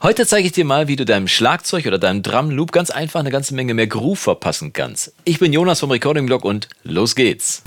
Heute zeige ich dir mal, wie du deinem Schlagzeug oder deinem Drum Loop ganz einfach eine ganze Menge mehr Groove verpassen kannst. Ich bin Jonas vom Recording Blog und los geht's.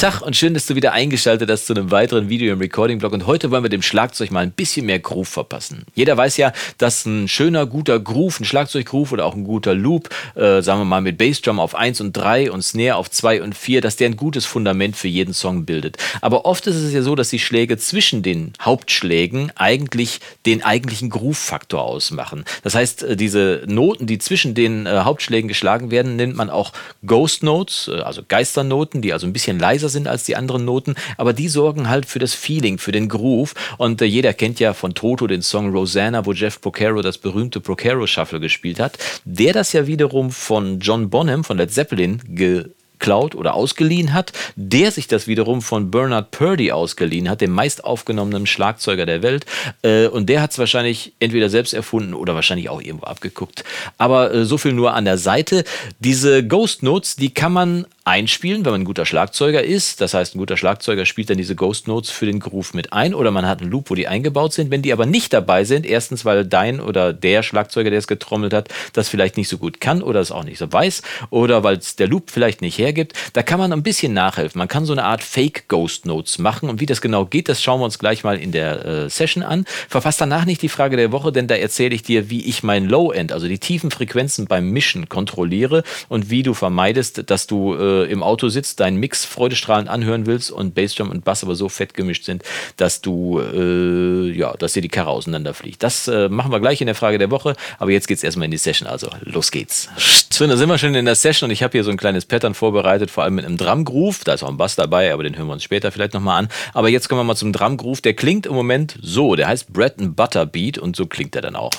Tag und schön, dass du wieder eingeschaltet hast zu einem weiteren Video im Recording-Blog. Und heute wollen wir dem Schlagzeug mal ein bisschen mehr Groove verpassen. Jeder weiß ja, dass ein schöner, guter Groove, ein Schlagzeuggroove oder auch ein guter Loop, äh, sagen wir mal mit Bassdrum auf 1 und 3 und Snare auf 2 und 4, dass der ein gutes Fundament für jeden Song bildet. Aber oft ist es ja so, dass die Schläge zwischen den Hauptschlägen eigentlich den eigentlichen Groove-Faktor ausmachen. Das heißt, äh, diese Noten, die zwischen den äh, Hauptschlägen geschlagen werden, nennt man auch Ghost Notes, äh, also Geisternoten, die also ein bisschen leiser sind als die anderen Noten, aber die sorgen halt für das Feeling, für den Groove. Und äh, jeder kennt ja von Toto den Song Rosanna, wo Jeff Procaro das berühmte Procaro Shuffle gespielt hat, der das ja wiederum von John Bonham von Led Zeppelin ge geklaut oder ausgeliehen hat, der sich das wiederum von Bernard Purdy ausgeliehen hat, dem meist aufgenommenen Schlagzeuger der Welt. Äh, und der hat es wahrscheinlich entweder selbst erfunden oder wahrscheinlich auch irgendwo abgeguckt. Aber äh, so viel nur an der Seite. Diese Ghost Notes, die kann man einspielen, wenn man ein guter Schlagzeuger ist. Das heißt, ein guter Schlagzeuger spielt dann diese Ghost Notes für den Groove mit ein oder man hat einen Loop, wo die eingebaut sind. Wenn die aber nicht dabei sind, erstens, weil dein oder der Schlagzeuger, der es getrommelt hat, das vielleicht nicht so gut kann oder es auch nicht so weiß oder weil es der Loop vielleicht nicht hergibt, da kann man ein bisschen nachhelfen. Man kann so eine Art Fake Ghost Notes machen und wie das genau geht, das schauen wir uns gleich mal in der äh, Session an. Verfasst danach nicht die Frage der Woche, denn da erzähle ich dir, wie ich mein Low End, also die tiefen Frequenzen beim Mischen kontrolliere und wie du vermeidest, dass du äh, äh, im Auto sitzt, deinen Mix freudestrahlend anhören willst und Bassdrum und Bass aber so fett gemischt sind, dass du, äh, ja, dass dir die Karre auseinanderfliegt. Das äh, machen wir gleich in der Frage der Woche, aber jetzt geht's erstmal in die Session, also los geht's. So, da sind wir schon in der Session und ich habe hier so ein kleines Pattern vorbereitet, vor allem mit einem Drum-Groove. Da ist auch ein Bass dabei, aber den hören wir uns später vielleicht nochmal an. Aber jetzt kommen wir mal zum Drum-Groove. Der klingt im Moment so, der heißt Bread and Butter Beat und so klingt er dann auch.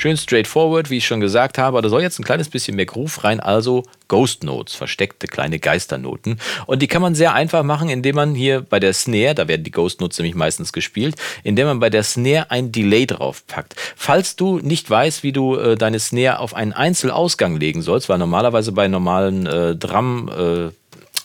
Schön straightforward, wie ich schon gesagt habe. Da soll jetzt ein kleines bisschen mehr Groove rein, also Ghost Notes, versteckte kleine Geisternoten. Und die kann man sehr einfach machen, indem man hier bei der Snare, da werden die Ghost Notes nämlich meistens gespielt, indem man bei der Snare ein Delay draufpackt. Falls du nicht weißt, wie du äh, deine Snare auf einen Einzelausgang legen sollst, weil normalerweise bei normalen äh, Drum äh,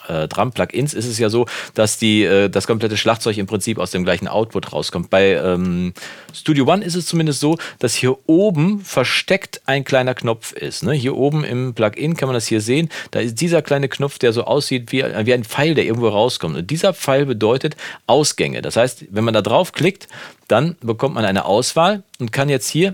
äh, Drum-Plugins ist es ja so, dass die, äh, das komplette Schlagzeug im Prinzip aus dem gleichen Output rauskommt. Bei ähm, Studio One ist es zumindest so, dass hier oben versteckt ein kleiner Knopf ist. Ne? Hier oben im Plugin kann man das hier sehen. Da ist dieser kleine Knopf, der so aussieht wie, wie ein Pfeil, der irgendwo rauskommt. Und dieser Pfeil bedeutet Ausgänge. Das heißt, wenn man da drauf klickt, dann bekommt man eine Auswahl und kann jetzt hier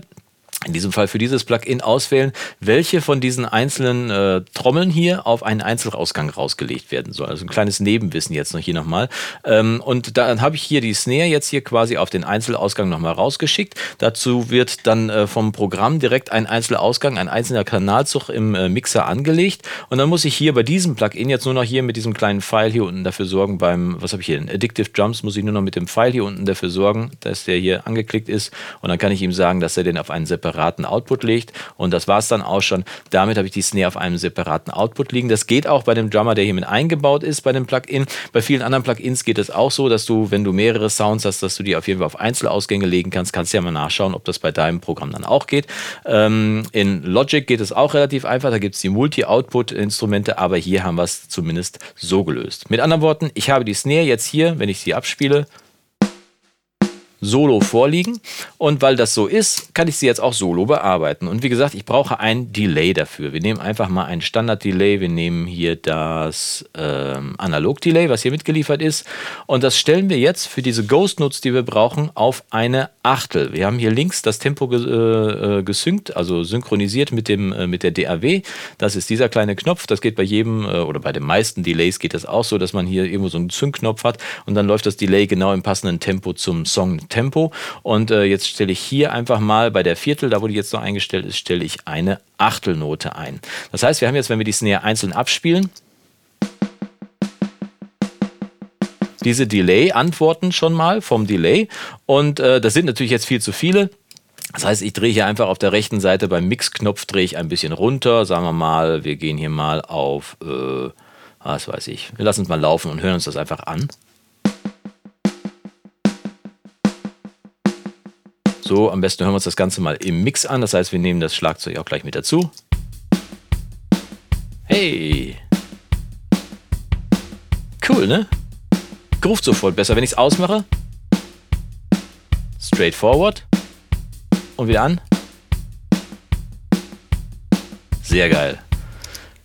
in diesem Fall für dieses Plugin auswählen, welche von diesen einzelnen äh, Trommeln hier auf einen Einzelausgang rausgelegt werden soll. Also ein kleines Nebenwissen jetzt noch hier nochmal. Ähm, und dann habe ich hier die Snare jetzt hier quasi auf den Einzelausgang nochmal rausgeschickt. Dazu wird dann äh, vom Programm direkt ein Einzelausgang, ein einzelner Kanalzug im äh, Mixer angelegt. Und dann muss ich hier bei diesem Plugin jetzt nur noch hier mit diesem kleinen Pfeil hier unten dafür sorgen, beim, was habe ich hier, Addictive Drums, muss ich nur noch mit dem Pfeil hier unten dafür sorgen, dass der hier angeklickt ist. Und dann kann ich ihm sagen, dass er den auf einen separaten separaten Output legt. Und das war es dann auch schon. Damit habe ich die Snare auf einem separaten Output liegen. Das geht auch bei dem Drummer, der hier mit eingebaut ist, bei dem Plugin. Bei vielen anderen Plugins geht es auch so, dass du, wenn du mehrere Sounds hast, dass du die auf jeden Fall auf Einzelausgänge legen kannst. Kannst ja mal nachschauen, ob das bei deinem Programm dann auch geht. Ähm, in Logic geht es auch relativ einfach. Da gibt es die Multi-Output-Instrumente, aber hier haben wir es zumindest so gelöst. Mit anderen Worten, ich habe die Snare jetzt hier, wenn ich sie abspiele, solo vorliegen. Und weil das so ist, kann ich sie jetzt auch solo bearbeiten. Und wie gesagt, ich brauche ein Delay dafür. Wir nehmen einfach mal ein Standard-Delay. Wir nehmen hier das ähm, Analog-Delay, was hier mitgeliefert ist. Und das stellen wir jetzt für diese Ghost-Notes, die wir brauchen, auf eine Achtel. Wir haben hier links das Tempo ge äh, äh gesynkt, also synchronisiert mit, dem, äh, mit der DAW. Das ist dieser kleine Knopf. Das geht bei jedem äh, oder bei den meisten Delays geht das auch so, dass man hier irgendwo so einen Sync-Knopf hat und dann läuft das Delay genau im passenden Tempo zum Song Tempo. Und äh, jetzt stelle ich hier einfach mal bei der Viertel, da wo die jetzt noch eingestellt ist, stelle ich eine Achtelnote ein. Das heißt, wir haben jetzt, wenn wir die Snare einzeln abspielen, diese Delay-Antworten schon mal vom Delay. Und äh, das sind natürlich jetzt viel zu viele. Das heißt, ich drehe hier einfach auf der rechten Seite beim Mix-Knopf drehe ich ein bisschen runter. Sagen wir mal, wir gehen hier mal auf, äh, was weiß ich, wir lassen es mal laufen und hören uns das einfach an. So, am besten hören wir uns das Ganze mal im Mix an. Das heißt, wir nehmen das Schlagzeug auch gleich mit dazu. Hey! Cool, ne? Groove sofort besser. Wenn ich es ausmache, straightforward und wieder an. Sehr geil.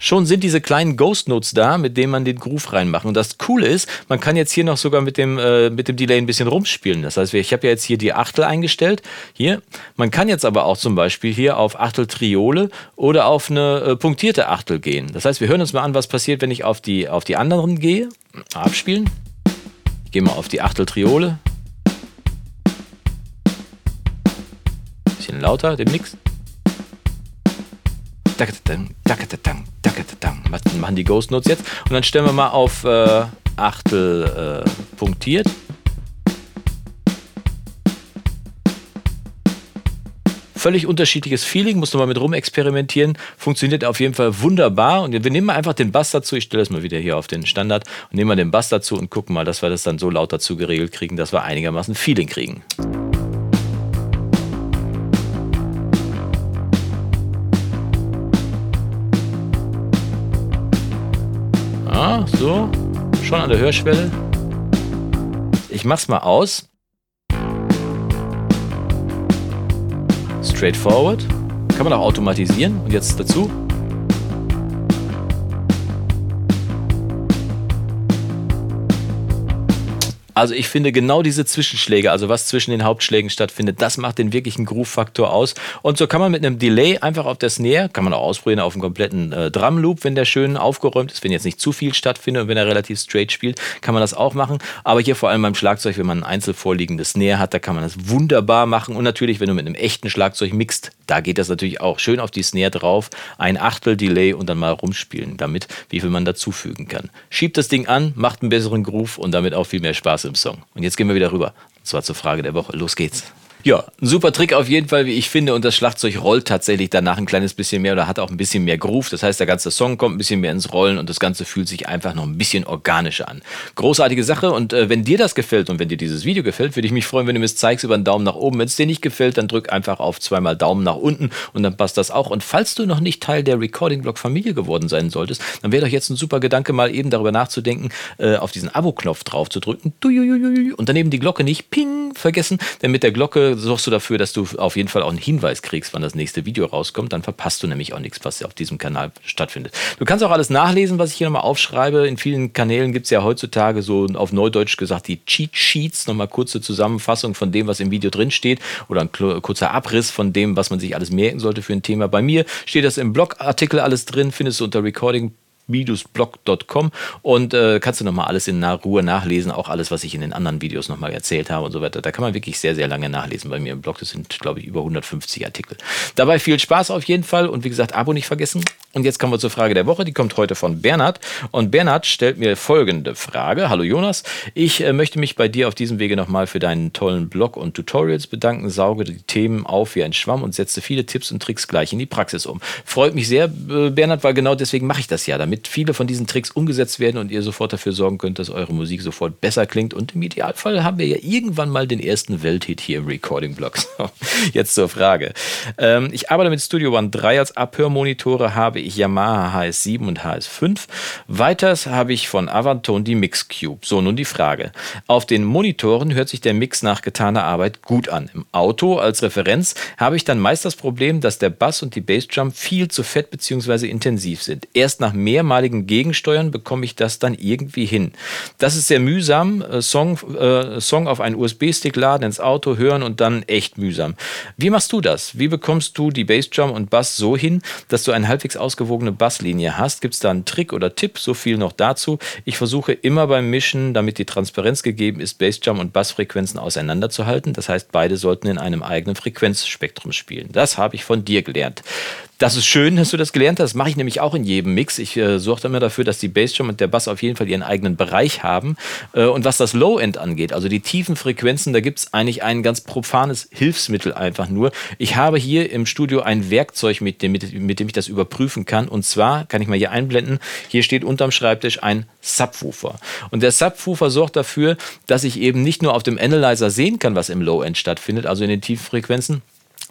Schon sind diese kleinen Ghost Notes da, mit denen man den Groove reinmacht. Und das Coole ist, man kann jetzt hier noch sogar mit dem, äh, mit dem Delay ein bisschen rumspielen. Das heißt, ich habe ja jetzt hier die Achtel eingestellt. Hier. Man kann jetzt aber auch zum Beispiel hier auf Achtel Triole oder auf eine äh, punktierte Achtel gehen. Das heißt, wir hören uns mal an, was passiert, wenn ich auf die, auf die anderen gehe. Abspielen. Ich gehe mal auf die Achtel Triole. Bisschen lauter, den Mix. Machen die Ghost Notes jetzt. Und dann stellen wir mal auf äh, Achtel äh, punktiert. völlig unterschiedliches Feeling, musst du mal mit rumexperimentieren. Funktioniert auf jeden Fall wunderbar. Und wir nehmen mal einfach den Bass dazu. Ich stelle das mal wieder hier auf den Standard und nehmen mal den Bass dazu und gucken mal, dass wir das dann so laut dazu geregelt kriegen, dass wir einigermaßen Feeling kriegen. So, schon an der Hörschwelle. Ich mach's mal aus. Straightforward. Kann man auch automatisieren. Und jetzt dazu. Also ich finde genau diese Zwischenschläge, also was zwischen den Hauptschlägen stattfindet, das macht den wirklichen Groove-Faktor aus. Und so kann man mit einem Delay einfach auf der Snare, kann man auch ausprobieren auf einem kompletten äh, Drum-Loop, wenn der schön aufgeräumt ist, wenn jetzt nicht zu viel stattfindet und wenn er relativ straight spielt, kann man das auch machen. Aber hier vor allem beim Schlagzeug, wenn man ein einzeln vorliegendes Snare hat, da kann man das wunderbar machen. Und natürlich, wenn du mit einem echten Schlagzeug mixt, da geht das natürlich auch schön auf die Snare drauf, ein Achtel Delay und dann mal rumspielen damit, wie viel man dazufügen kann. Schiebt das Ding an, macht einen besseren Groove und damit auch viel mehr Spaß im Song. Und jetzt gehen wir wieder rüber. Und zwar zur Frage der Woche. Los geht's. Ja, ein super Trick auf jeden Fall, wie ich finde. Und das Schlagzeug rollt tatsächlich danach ein kleines bisschen mehr oder hat auch ein bisschen mehr Groove. Das heißt, der ganze Song kommt ein bisschen mehr ins Rollen und das Ganze fühlt sich einfach noch ein bisschen organischer an. Großartige Sache. Und äh, wenn dir das gefällt und wenn dir dieses Video gefällt, würde ich mich freuen, wenn du mir es zeigst über einen Daumen nach oben. Wenn es dir nicht gefällt, dann drück einfach auf zweimal Daumen nach unten und dann passt das auch. Und falls du noch nicht Teil der Recording-Blog-Familie geworden sein solltest, dann wäre doch jetzt ein super Gedanke, mal eben darüber nachzudenken, äh, auf diesen Abo-Knopf drauf zu drücken und daneben die Glocke nicht ping vergessen, denn mit der Glocke sorgst du dafür, dass du auf jeden Fall auch einen Hinweis kriegst, wann das nächste Video rauskommt. Dann verpasst du nämlich auch nichts, was auf diesem Kanal stattfindet. Du kannst auch alles nachlesen, was ich hier nochmal aufschreibe. In vielen Kanälen gibt es ja heutzutage so auf Neudeutsch gesagt die Cheat Sheets, nochmal kurze Zusammenfassung von dem, was im Video drin steht oder ein kurzer Abriss von dem, was man sich alles merken sollte für ein Thema. Bei mir steht das im Blogartikel alles drin, findest du unter Recording videosblog.com und äh, kannst du nochmal alles in Ruhe nachlesen, auch alles, was ich in den anderen Videos nochmal erzählt habe und so weiter. Da kann man wirklich sehr, sehr lange nachlesen bei mir im Blog. Das sind, glaube ich, über 150 Artikel. Dabei viel Spaß auf jeden Fall und wie gesagt, Abo nicht vergessen. Und jetzt kommen wir zur Frage der Woche. Die kommt heute von Bernhard. Und Bernhard stellt mir folgende Frage. Hallo Jonas, ich äh, möchte mich bei dir auf diesem Wege nochmal für deinen tollen Blog und Tutorials bedanken. Sauge die Themen auf wie ein Schwamm und setze viele Tipps und Tricks gleich in die Praxis um. Freut mich sehr, äh, Bernhard, weil genau deswegen mache ich das ja, damit viele von diesen Tricks umgesetzt werden und ihr sofort dafür sorgen könnt, dass eure Musik sofort besser klingt. Und im Idealfall haben wir ja irgendwann mal den ersten Welthit hier im Recording-Blog. Jetzt zur Frage. Ähm, ich arbeite mit Studio One 3 als Abhörmonitore, habe ich Yamaha HS7 und HS5. Weiters habe ich von Avantone die Mix Cube. So, nun die Frage. Auf den Monitoren hört sich der Mix nach getaner Arbeit gut an. Im Auto als Referenz habe ich dann meist das Problem, dass der Bass und die Bassdrum viel zu fett bzw. intensiv sind. Erst nach mehrmaligen Gegensteuern bekomme ich das dann irgendwie hin. Das ist sehr mühsam. Äh, Song, äh, Song auf einen USB-Stick laden, ins Auto hören und dann echt mühsam. Wie machst du das? Wie bekommst du die Bassdrum und Bass so hin, dass du eine halbwegs ausgewogene Basslinie hast? Gibt es da einen Trick oder Tipp? So viel noch dazu. Ich versuche immer beim Mischen, damit die Transparenz gegeben ist, Bassdrum und Bassfrequenzen auseinanderzuhalten. Das heißt, beide sollten in einem eigenen Frequenzspektrum spielen. Das habe ich von dir gelernt. Das ist schön, dass du das gelernt hast. Das mache ich nämlich auch in jedem Mix. Ich äh, sorge immer dafür, dass die Bassdrum und der Bass auf jeden Fall ihren eigenen Bereich haben. Äh, und was das Low-End angeht, also die tiefen Frequenzen, da gibt es eigentlich ein ganz profanes Hilfsmittel einfach nur. Ich habe hier im Studio ein Werkzeug, mit dem, mit, mit dem ich das überprüfen kann. Und zwar kann ich mal hier einblenden. Hier steht unterm Schreibtisch ein Subwoofer. Und der Subwoofer sorgt dafür, dass ich eben nicht nur auf dem Analyzer sehen kann, was im Low-End stattfindet, also in den tiefen Frequenzen,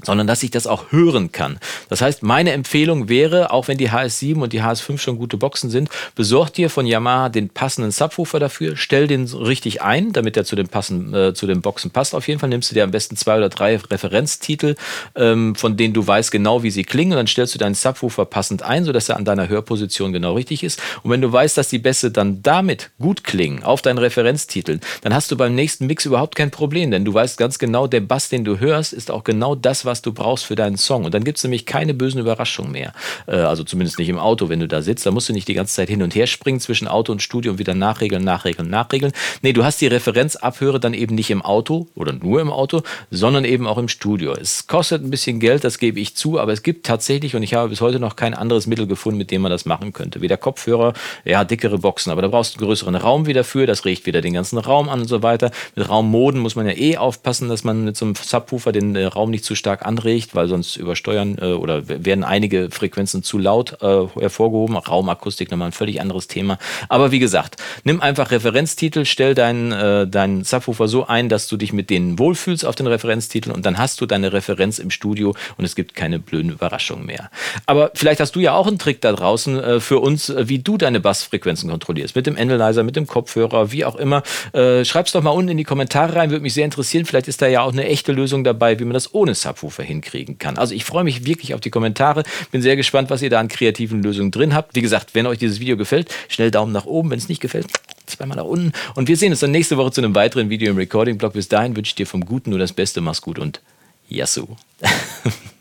sondern dass ich das auch hören kann. Das heißt, meine Empfehlung wäre, auch wenn die HS7 und die HS5 schon gute Boxen sind, besorg dir von Yamaha den passenden Subwoofer dafür, stell den richtig ein, damit er zu den, passen, äh, zu den Boxen passt. Auf jeden Fall nimmst du dir am besten zwei oder drei Referenztitel, ähm, von denen du weißt genau, wie sie klingen, und dann stellst du deinen Subwoofer passend ein, sodass er an deiner Hörposition genau richtig ist. Und wenn du weißt, dass die Bässe dann damit gut klingen, auf deinen Referenztiteln, dann hast du beim nächsten Mix überhaupt kein Problem, denn du weißt ganz genau, der Bass, den du hörst, ist auch genau das, was du brauchst für deinen Song. Und dann gibt es nämlich keine bösen Überraschungen mehr. Äh, also zumindest nicht im Auto, wenn du da sitzt. Da musst du nicht die ganze Zeit hin und her springen zwischen Auto und Studio und wieder nachregeln, nachregeln, nachregeln. Nee, du hast die Referenzabhöre dann eben nicht im Auto oder nur im Auto, sondern eben auch im Studio. Es kostet ein bisschen Geld, das gebe ich zu, aber es gibt tatsächlich, und ich habe bis heute noch kein anderes Mittel gefunden, mit dem man das machen könnte. Weder Kopfhörer, ja, dickere Boxen, aber da brauchst du einen größeren Raum wieder für, das regt wieder den ganzen Raum an und so weiter. Mit Raummoden muss man ja eh aufpassen, dass man mit so einem Subwoofer den äh, Raum nicht zu stark anregt, weil sonst übersteuern äh, oder werden einige Frequenzen zu laut äh, hervorgehoben. Raumakustik nochmal ein völlig anderes Thema. Aber wie gesagt, nimm einfach Referenztitel, stell deinen, äh, deinen Subwoofer so ein, dass du dich mit denen wohlfühlst auf den Referenztiteln und dann hast du deine Referenz im Studio und es gibt keine blöden Überraschungen mehr. Aber vielleicht hast du ja auch einen Trick da draußen äh, für uns, äh, wie du deine Bassfrequenzen kontrollierst. Mit dem Analyzer, mit dem Kopfhörer, wie auch immer. Äh, schreib's doch mal unten in die Kommentare rein, würde mich sehr interessieren. Vielleicht ist da ja auch eine echte Lösung dabei, wie man das ohne Subwoofer hinkriegen kann. Also ich freue mich wirklich auf die Kommentare. Bin sehr gespannt, was ihr da an kreativen Lösungen drin habt. Wie gesagt, wenn euch dieses Video gefällt, schnell Daumen nach oben. Wenn es nicht gefällt, zweimal nach unten. Und wir sehen uns dann nächste Woche zu einem weiteren Video im Recording-Blog. Bis dahin wünsche ich dir vom Guten nur das Beste. Mach's gut und Yassou.